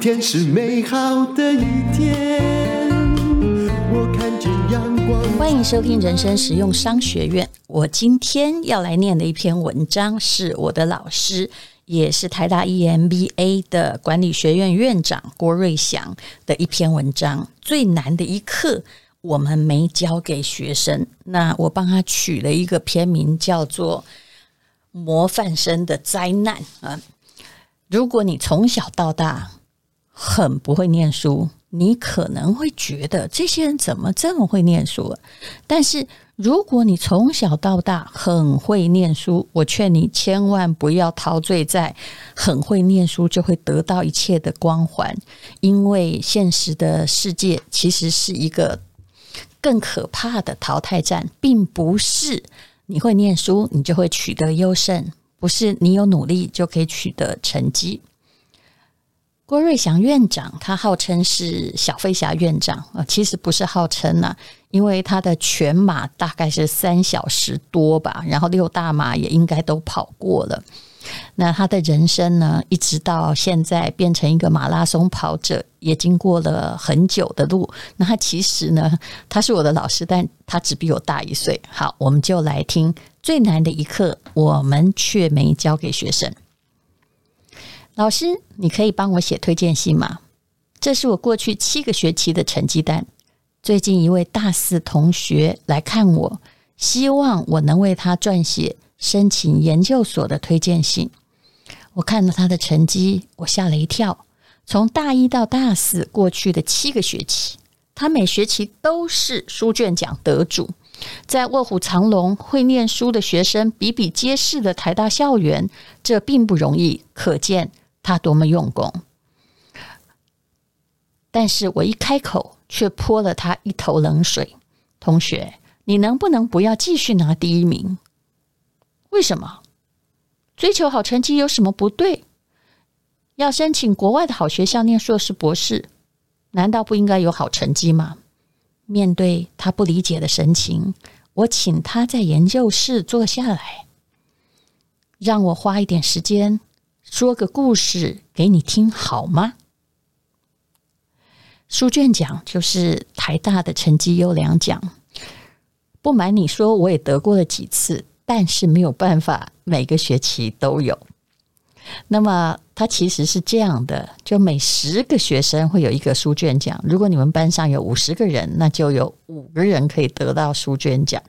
天是美好的一天。我看见阳光。欢迎收听人生实用商学院。我今天要来念的一篇文章，是我的老师，也是台大 EMBA 的管理学院院长郭瑞祥的一篇文章。最难的一课，我们没教给学生。那我帮他取了一个篇名，叫做《模范生的灾难》啊。如果你从小到大很不会念书，你可能会觉得这些人怎么这么会念书？但是如果你从小到大很会念书，我劝你千万不要陶醉在很会念书就会得到一切的光环，因为现实的世界其实是一个更可怕的淘汰战，并不是你会念书你就会取得优胜。不是你有努力就可以取得成绩。郭瑞祥院长，他号称是小飞侠院长啊，其实不是号称呐，因为他的全马大概是三小时多吧，然后六大马也应该都跑过了。那他的人生呢，一直到现在变成一个马拉松跑者，也经过了很久的路。那他其实呢，他是我的老师，但他只比我大一岁。好，我们就来听最难的一课，我们却没教给学生。老师，你可以帮我写推荐信吗？这是我过去七个学期的成绩单。最近一位大四同学来看我，希望我能为他撰写。申请研究所的推荐信，我看到他的成绩，我吓了一跳。从大一到大四过去的七个学期，他每学期都是书卷奖得主，在卧虎藏龙、会念书的学生比比皆是的台大校园，这并不容易，可见他多么用功。但是我一开口，却泼了他一头冷水。同学，你能不能不要继续拿第一名？为什么？追求好成绩有什么不对？要申请国外的好学校念硕士、博士，难道不应该有好成绩吗？面对他不理解的神情，我请他在研究室坐下来，让我花一点时间说个故事给你听好吗？书卷奖就是台大的成绩优良奖，不瞒你说，我也得过了几次。但是没有办法，每个学期都有。那么它其实是这样的：就每十个学生会有一个书卷奖。如果你们班上有五十个人，那就有五个人可以得到书卷奖。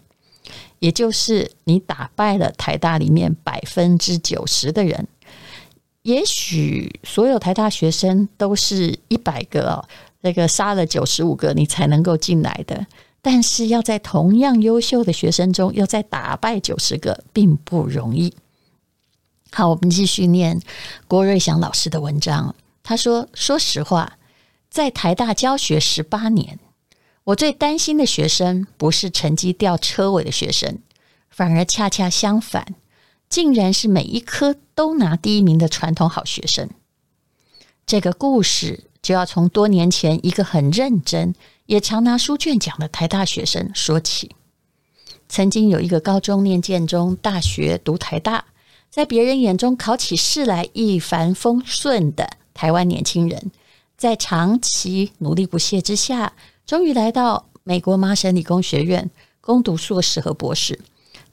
也就是你打败了台大里面百分之九十的人。也许所有台大学生都是一百个哦，那个杀了九十五个，你才能够进来的。但是要在同样优秀的学生中，要再打败九十个，并不容易。好，我们继续念郭瑞祥老师的文章。他说：“说实话，在台大教学十八年，我最担心的学生不是成绩掉车尾的学生，反而恰恰相反，竟然是每一科都拿第一名的传统好学生。”这个故事就要从多年前一个很认真，也常拿书卷奖的台大学生说起，曾经有一个高中念建中，大学读台大，在别人眼中考起试来一帆风顺的台湾年轻人，在长期努力不懈之下，终于来到美国麻省理工学院攻读硕士和博士。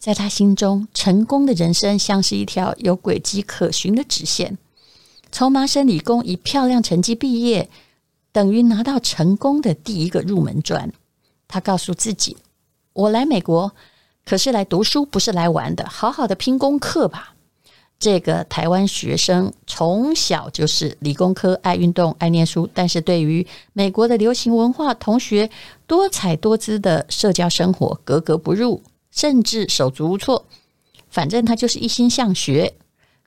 在他心中，成功的人生像是一条有轨迹可循的直线，从麻省理工以漂亮成绩毕业。等于拿到成功的第一个入门砖。他告诉自己：“我来美国可是来读书，不是来玩的。好好的拼功课吧。”这个台湾学生从小就是理工科，爱运动，爱念书，但是对于美国的流行文化、同学多彩多姿的社交生活格格不入，甚至手足无措。反正他就是一心向学。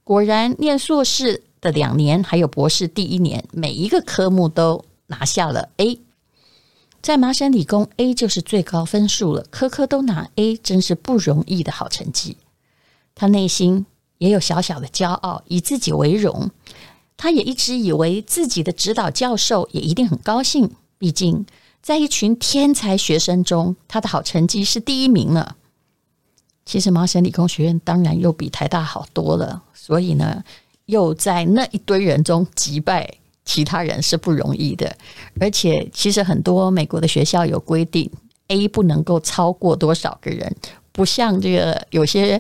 果然，念硕士的两年，还有博士第一年，每一个科目都。拿下了 A，在麻省理工 A 就是最高分数了，科科都拿 A，真是不容易的好成绩。他内心也有小小的骄傲，以自己为荣。他也一直以为自己的指导教授也一定很高兴，毕竟在一群天才学生中，他的好成绩是第一名了。其实麻省理工学院当然又比台大好多了，所以呢，又在那一堆人中击败。其他人是不容易的。而且，其实很多美国的学校有规定，A 不能够超过多少个人，不像这个有些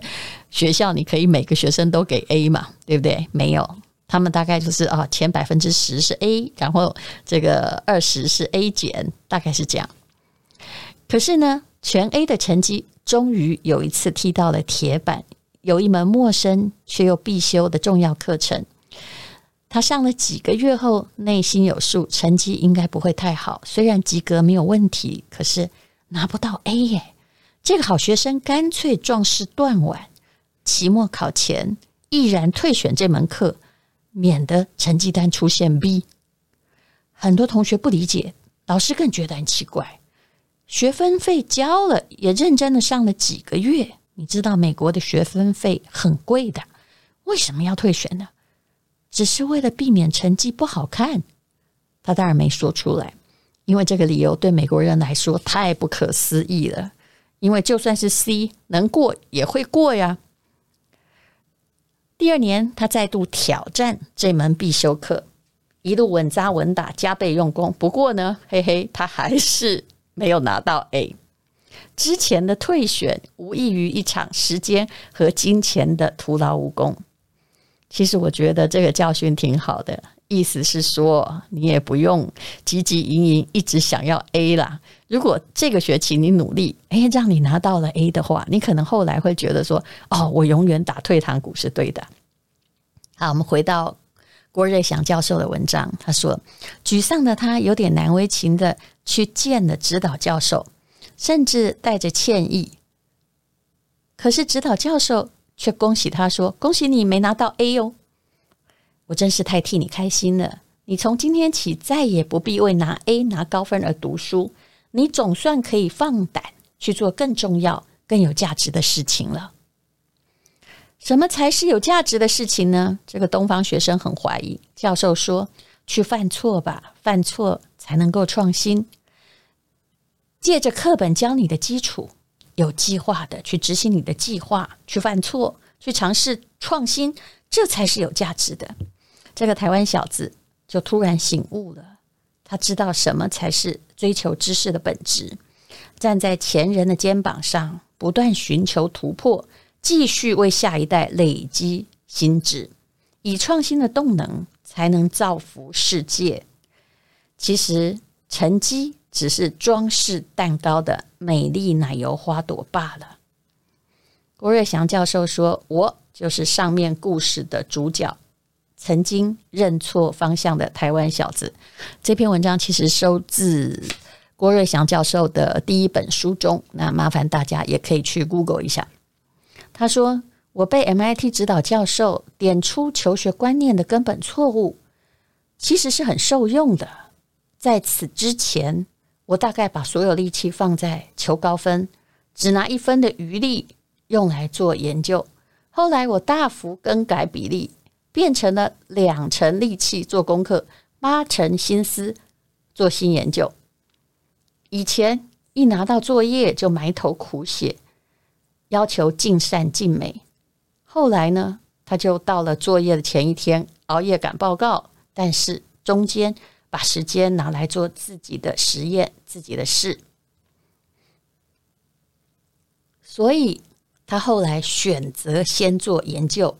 学校，你可以每个学生都给 A 嘛，对不对？没有，他们大概就是啊，前百分之十是 A，然后这个二十是 A 减，大概是这样。可是呢，全 A 的成绩终于有一次踢到了铁板。有一门陌生却又必修的重要课程，他上了几个月后，内心有数，成绩应该不会太好。虽然及格没有问题，可是拿不到 A 耶。这个好学生干脆壮士断腕，期末考前毅然退选这门课，免得成绩单出现 B。很多同学不理解，老师更觉得很奇怪。学分费交了，也认真的上了几个月。你知道美国的学分费很贵的，为什么要退学呢？只是为了避免成绩不好看。他当然没说出来，因为这个理由对美国人来说太不可思议了。因为就算是 C 能过也会过呀。第二年，他再度挑战这门必修课，一路稳扎稳打，加倍用功。不过呢，嘿嘿，他还是没有拿到 A。之前的退选无异于一场时间和金钱的徒劳无功。其实我觉得这个教训挺好的，意思是说你也不用汲汲营营，一直想要 A 啦。如果这个学期你努力，哎，让你拿到了 A 的话，你可能后来会觉得说，哦，我永远打退堂鼓是对的。好，我们回到郭瑞祥教授的文章，他说，沮丧的他有点难为情的去见了指导教授。甚至带着歉意，可是指导教授却恭喜他说：“恭喜你没拿到 A 哦，我真是太替你开心了。你从今天起再也不必为拿 A 拿高分而读书，你总算可以放胆去做更重要、更有价值的事情了。什么才是有价值的事情呢？这个东方学生很怀疑。教授说：去犯错吧，犯错才能够创新。”借着课本教你的基础，有计划的去执行你的计划，去犯错，去尝试创新，这才是有价值的。这个台湾小子就突然醒悟了，他知道什么才是追求知识的本质。站在前人的肩膀上，不断寻求突破，继续为下一代累积新知，以创新的动能才能造福世界。其实成绩。只是装饰蛋糕的美丽奶油花朵罢了。郭瑞祥教授说：“我就是上面故事的主角，曾经认错方向的台湾小子。”这篇文章其实收自郭瑞祥教授的第一本书中，那麻烦大家也可以去 Google 一下。他说：“我被 MIT 指导教授点出求学观念的根本错误，其实是很受用的。在此之前。”我大概把所有力气放在求高分，只拿一分的余力用来做研究。后来我大幅更改比例，变成了两成力气做功课，八成心思做新研究。以前一拿到作业就埋头苦写，要求尽善尽美。后来呢，他就到了作业的前一天熬夜赶报告，但是中间。把时间拿来做自己的实验、自己的事，所以他后来选择先做研究，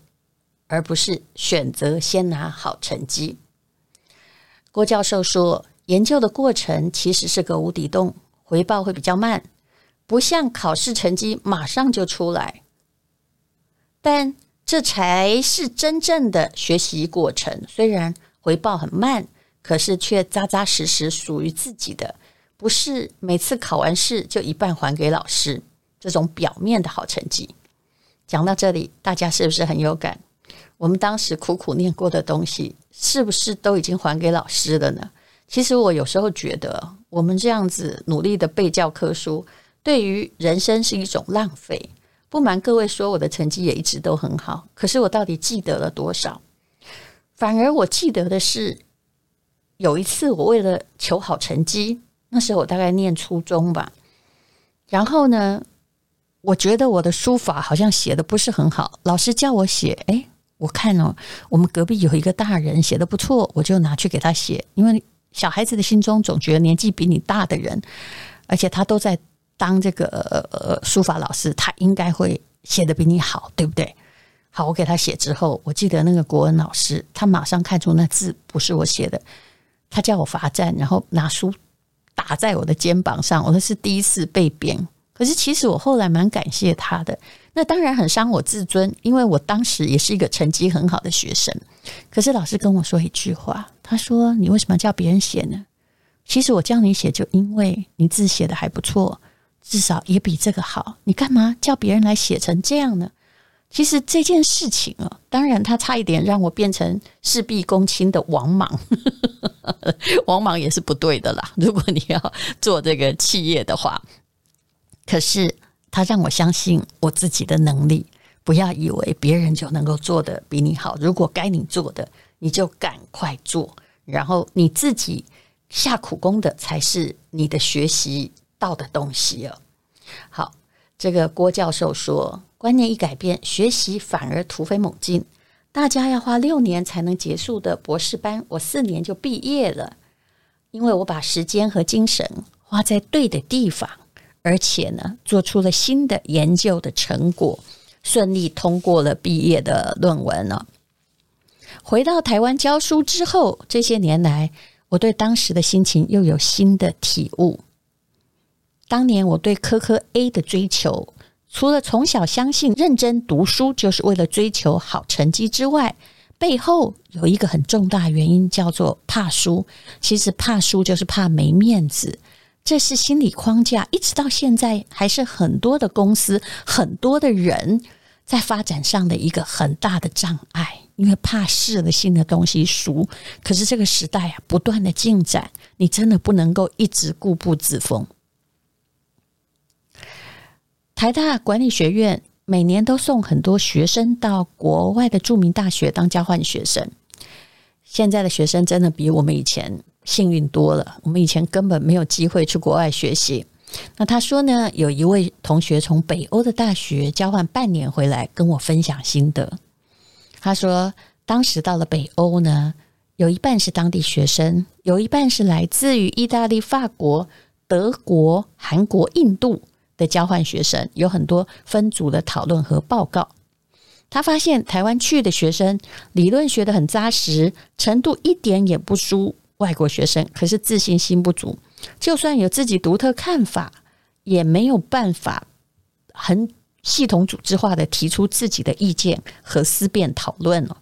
而不是选择先拿好成绩。郭教授说，研究的过程其实是个无底洞，回报会比较慢，不像考试成绩马上就出来，但这才是真正的学习过程。虽然回报很慢。可是却扎扎实实属于自己的，不是每次考完试就一半还给老师，这种表面的好成绩。讲到这里，大家是不是很有感？我们当时苦苦念过的东西，是不是都已经还给老师了呢？其实我有时候觉得，我们这样子努力的背教科书，对于人生是一种浪费。不瞒各位说，我的成绩也一直都很好，可是我到底记得了多少？反而我记得的是。有一次，我为了求好成绩，那时候我大概念初中吧。然后呢，我觉得我的书法好像写的不是很好，老师叫我写，哎，我看哦，我们隔壁有一个大人写的不错，我就拿去给他写。因为小孩子的心中总觉得年纪比你大的人，而且他都在当这个呃书法老师，他应该会写得比你好，对不对？好，我给他写之后，我记得那个国文老师，他马上看出那字不是我写的，他叫我罚站，然后拿书打在我的肩膀上。我那是第一次被贬，可是其实我后来蛮感谢他的。那当然很伤我自尊，因为我当时也是一个成绩很好的学生。可是老师跟我说一句话，他说：“你为什么叫别人写呢？其实我叫你写，就因为你字写的还不错，至少也比这个好。你干嘛叫别人来写成这样呢？”其实这件事情啊，当然他差一点让我变成事必躬亲的王莽，王莽也是不对的啦。如果你要做这个企业的话，可是。他让我相信我自己的能力，不要以为别人就能够做得比你好。如果该你做的，你就赶快做，然后你自己下苦功的才是你的学习到的东西哦。好，这个郭教授说，观念一改变，学习反而突飞猛进。大家要花六年才能结束的博士班，我四年就毕业了，因为我把时间和精神花在对的地方。而且呢，做出了新的研究的成果，顺利通过了毕业的论文了。回到台湾教书之后，这些年来，我对当时的心情又有新的体悟。当年我对科科 A 的追求，除了从小相信认真读书就是为了追求好成绩之外，背后有一个很重大原因，叫做怕输。其实怕输就是怕没面子。这是心理框架，一直到现在还是很多的公司、很多的人在发展上的一个很大的障碍，因为怕试了新的东西输。可是这个时代啊，不断的进展，你真的不能够一直固步自封。台大管理学院每年都送很多学生到国外的著名大学当交换学生，现在的学生真的比我们以前。幸运多了，我们以前根本没有机会去国外学习。那他说呢，有一位同学从北欧的大学交换半年回来，跟我分享心得。他说，当时到了北欧呢，有一半是当地学生，有一半是来自于意大利、法国、德国、韩国、印度的交换学生，有很多分组的讨论和报告。他发现台湾去的学生理论学得很扎实，程度一点也不输。外国学生可是自信心不足，就算有自己独特看法，也没有办法很系统组织化的提出自己的意见和思辨讨论哦。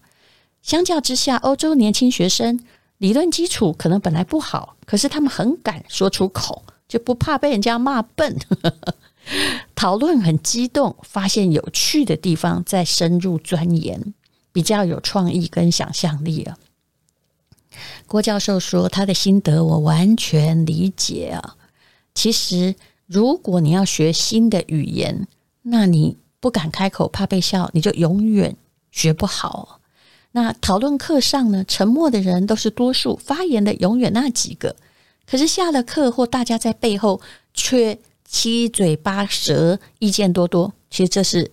相较之下，欧洲年轻学生理论基础可能本来不好，可是他们很敢说出口，就不怕被人家骂笨，讨论很激动，发现有趣的地方再深入钻研，比较有创意跟想象力啊。郭教授说他的心得，我完全理解啊。其实，如果你要学新的语言，那你不敢开口，怕被笑，你就永远学不好。那讨论课上呢，沉默的人都是多数，发言的永远那几个。可是下了课或大家在背后却七嘴八舌，意见多多。其实这是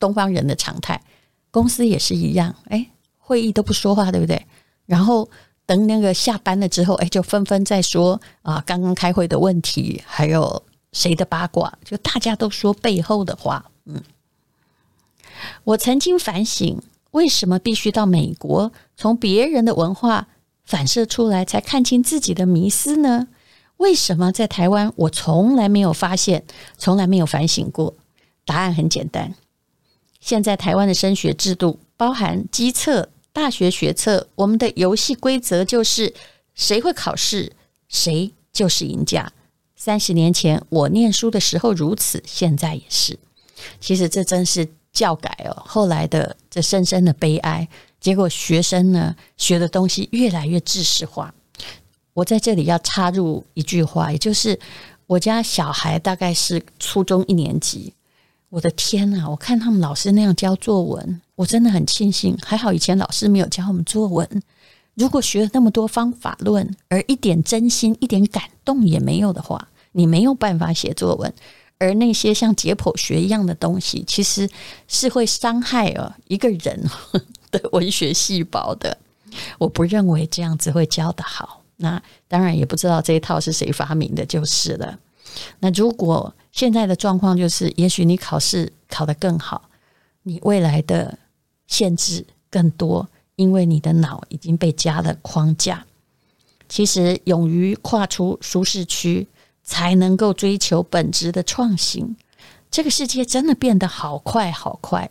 东方人的常态，公司也是一样。诶，会议都不说话，对不对？然后。等那个下班了之后，哎，就纷纷在说啊，刚刚开会的问题，还有谁的八卦，就大家都说背后的话。嗯，我曾经反省，为什么必须到美国，从别人的文化反射出来，才看清自己的迷思呢？为什么在台湾，我从来没有发现，从来没有反省过？答案很简单，现在台湾的升学制度包含基测。大学学测，我们的游戏规则就是谁会考试，谁就是赢家。三十年前我念书的时候如此，现在也是。其实这真是教改哦，后来的这深深的悲哀。结果学生呢，学的东西越来越知识化。我在这里要插入一句话，也就是我家小孩大概是初中一年级。我的天呐，我看他们老师那样教作文。我真的很庆幸，还好以前老师没有教我们作文。如果学了那么多方法论，而一点真心、一点感动也没有的话，你没有办法写作文。而那些像解剖学一样的东西，其实是会伤害哦一个人 的文学细胞的。我不认为这样子会教得好。那当然也不知道这一套是谁发明的，就是了。那如果现在的状况就是，也许你考试考得更好，你未来的限制更多，因为你的脑已经被加了框架。其实，勇于跨出舒适区，才能够追求本质的创新。这个世界真的变得好快，好快！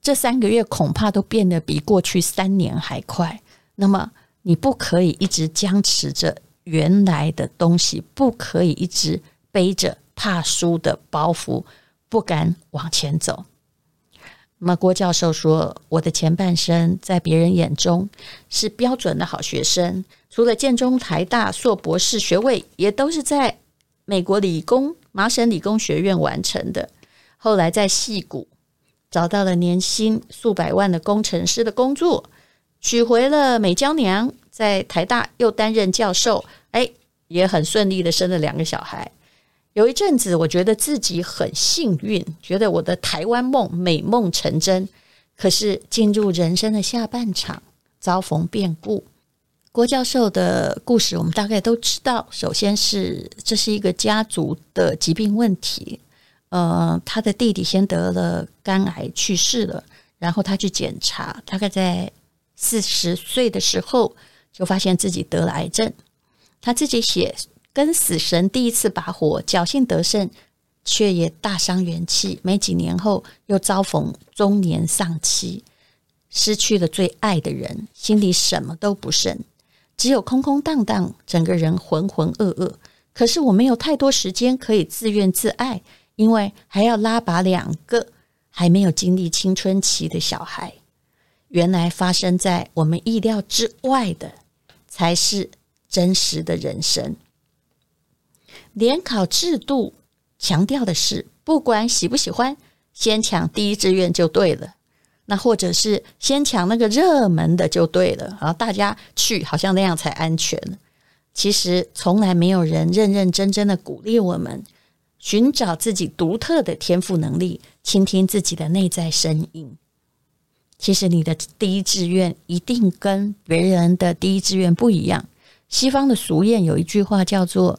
这三个月恐怕都变得比过去三年还快。那么，你不可以一直僵持着原来的东西，不可以一直背着怕输的包袱，不敢往前走。那么，郭教授说：“我的前半生在别人眼中是标准的好学生。”除了建中、台大硕博士学位，也都是在美国理工麻省理工学院完成的。后来在戏谷找到了年薪数百万的工程师的工作，娶回了美娇娘，在台大又担任教授，哎，也很顺利的生了两个小孩。有一阵子，我觉得自己很幸运，觉得我的台湾梦美梦成真。可是进入人生的下半场，遭逢变故。郭教授的故事，我们大概都知道。首先是这是一个家族的疾病问题，呃，他的弟弟先得了肝癌去世了，然后他去检查，大概在四十岁的时候就发现自己得了癌症。他自己写跟死神第一次把火，侥幸得胜，却也大伤元气。没几年后，又遭逢中年丧妻，失去了最爱的人，心里什么都不剩。只有空空荡荡，整个人浑浑噩噩。可是我没有太多时间可以自怨自艾，因为还要拉拔两个还没有经历青春期的小孩。原来发生在我们意料之外的，才是真实的人生。联考制度强调的是，不管喜不喜欢，先抢第一志愿就对了。那或者是先抢那个热门的就对了，然后大家去好像那样才安全。其实从来没有人认认真真的鼓励我们寻找自己独特的天赋能力，倾听自己的内在声音。其实你的第一志愿一定跟别人的第一志愿不一样。西方的俗谚有一句话叫做：“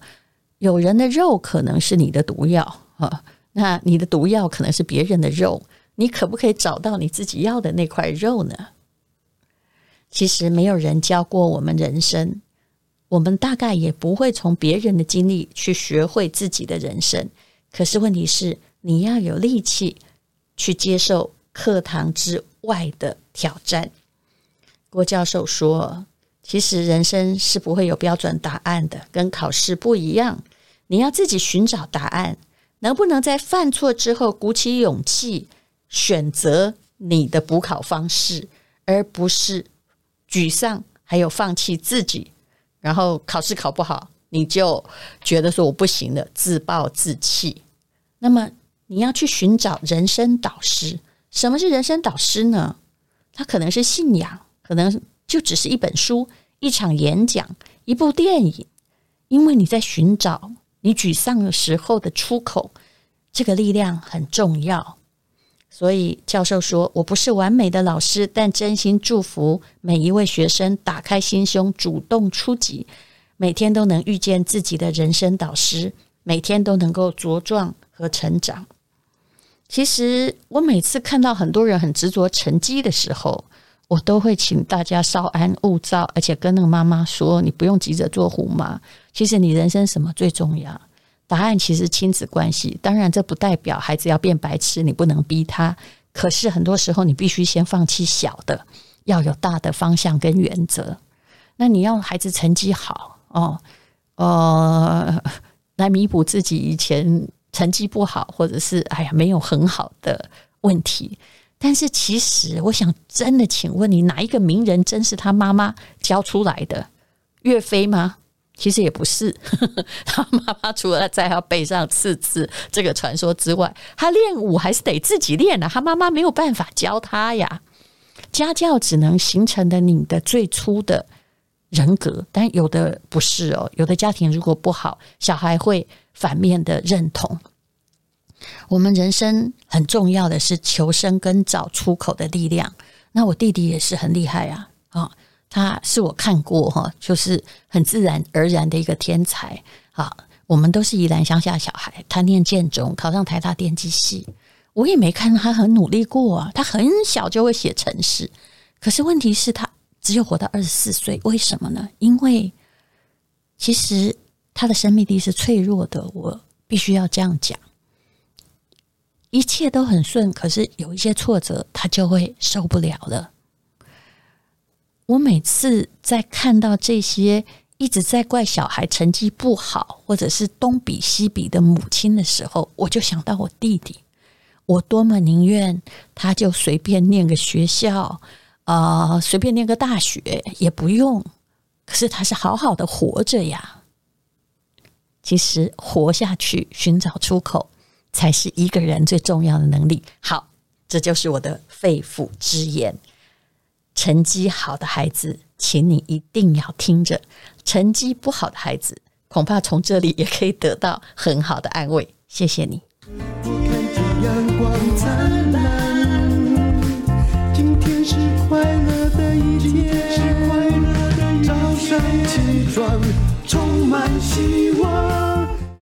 有人的肉可能是你的毒药啊，那你的毒药可能是别人的肉。”你可不可以找到你自己要的那块肉呢？其实没有人教过我们人生，我们大概也不会从别人的经历去学会自己的人生。可是问题是，你要有力气去接受课堂之外的挑战。郭教授说：“其实人生是不会有标准答案的，跟考试不一样。你要自己寻找答案，能不能在犯错之后鼓起勇气？”选择你的补考方式，而不是沮丧，还有放弃自己，然后考试考不好，你就觉得说我不行了，自暴自弃。那么你要去寻找人生导师。什么是人生导师呢？它可能是信仰，可能就只是一本书、一场演讲、一部电影。因为你在寻找你沮丧的时候的出口，这个力量很重要。所以教授说：“我不是完美的老师，但真心祝福每一位学生打开心胸，主动出击，每天都能遇见自己的人生导师，每天都能够茁壮和成长。”其实我每次看到很多人很执着成绩的时候，我都会请大家稍安勿躁，而且跟那个妈妈说：“你不用急着做虎妈，其实你人生什么最重要？”答案其实亲子关系，当然这不代表孩子要变白痴，你不能逼他。可是很多时候，你必须先放弃小的，要有大的方向跟原则。那你要孩子成绩好哦，呃，来弥补自己以前成绩不好，或者是哎呀没有很好的问题。但是其实，我想真的，请问你哪一个名人真是他妈妈教出来的？岳飞吗？其实也不是，他妈妈除了在他背上刺字这个传说之外，他练武还是得自己练的。他妈妈没有办法教他呀。家教只能形成的你的最初的人格，但有的不是哦。有的家庭如果不好，小孩会反面的认同。我们人生很重要的是求生跟找出口的力量。那我弟弟也是很厉害啊，啊，他是我看过哈，就是很自然而然的一个天才啊。我们都是宜兰乡下小孩，他念建中，考上台大电机系，我也没看他很努力过啊。他很小就会写程式，可是问题是他只有活到二十四岁，为什么呢？因为其实他的生命力是脆弱的，我必须要这样讲。一切都很顺，可是有一些挫折，他就会受不了了。我每次在看到这些一直在怪小孩成绩不好，或者是东比西比的母亲的时候，我就想到我弟弟。我多么宁愿他就随便念个学校，呃，随便念个大学也不用。可是他是好好的活着呀。其实活下去，寻找出口。才是一个人最重要的能力。好，这就是我的肺腑之言。成绩好的孩子，请你一定要听着；成绩不好的孩子，恐怕从这里也可以得到很好的安慰。谢谢你。我看见阳光灿烂，今天是快乐的一天，早上起床充满希望。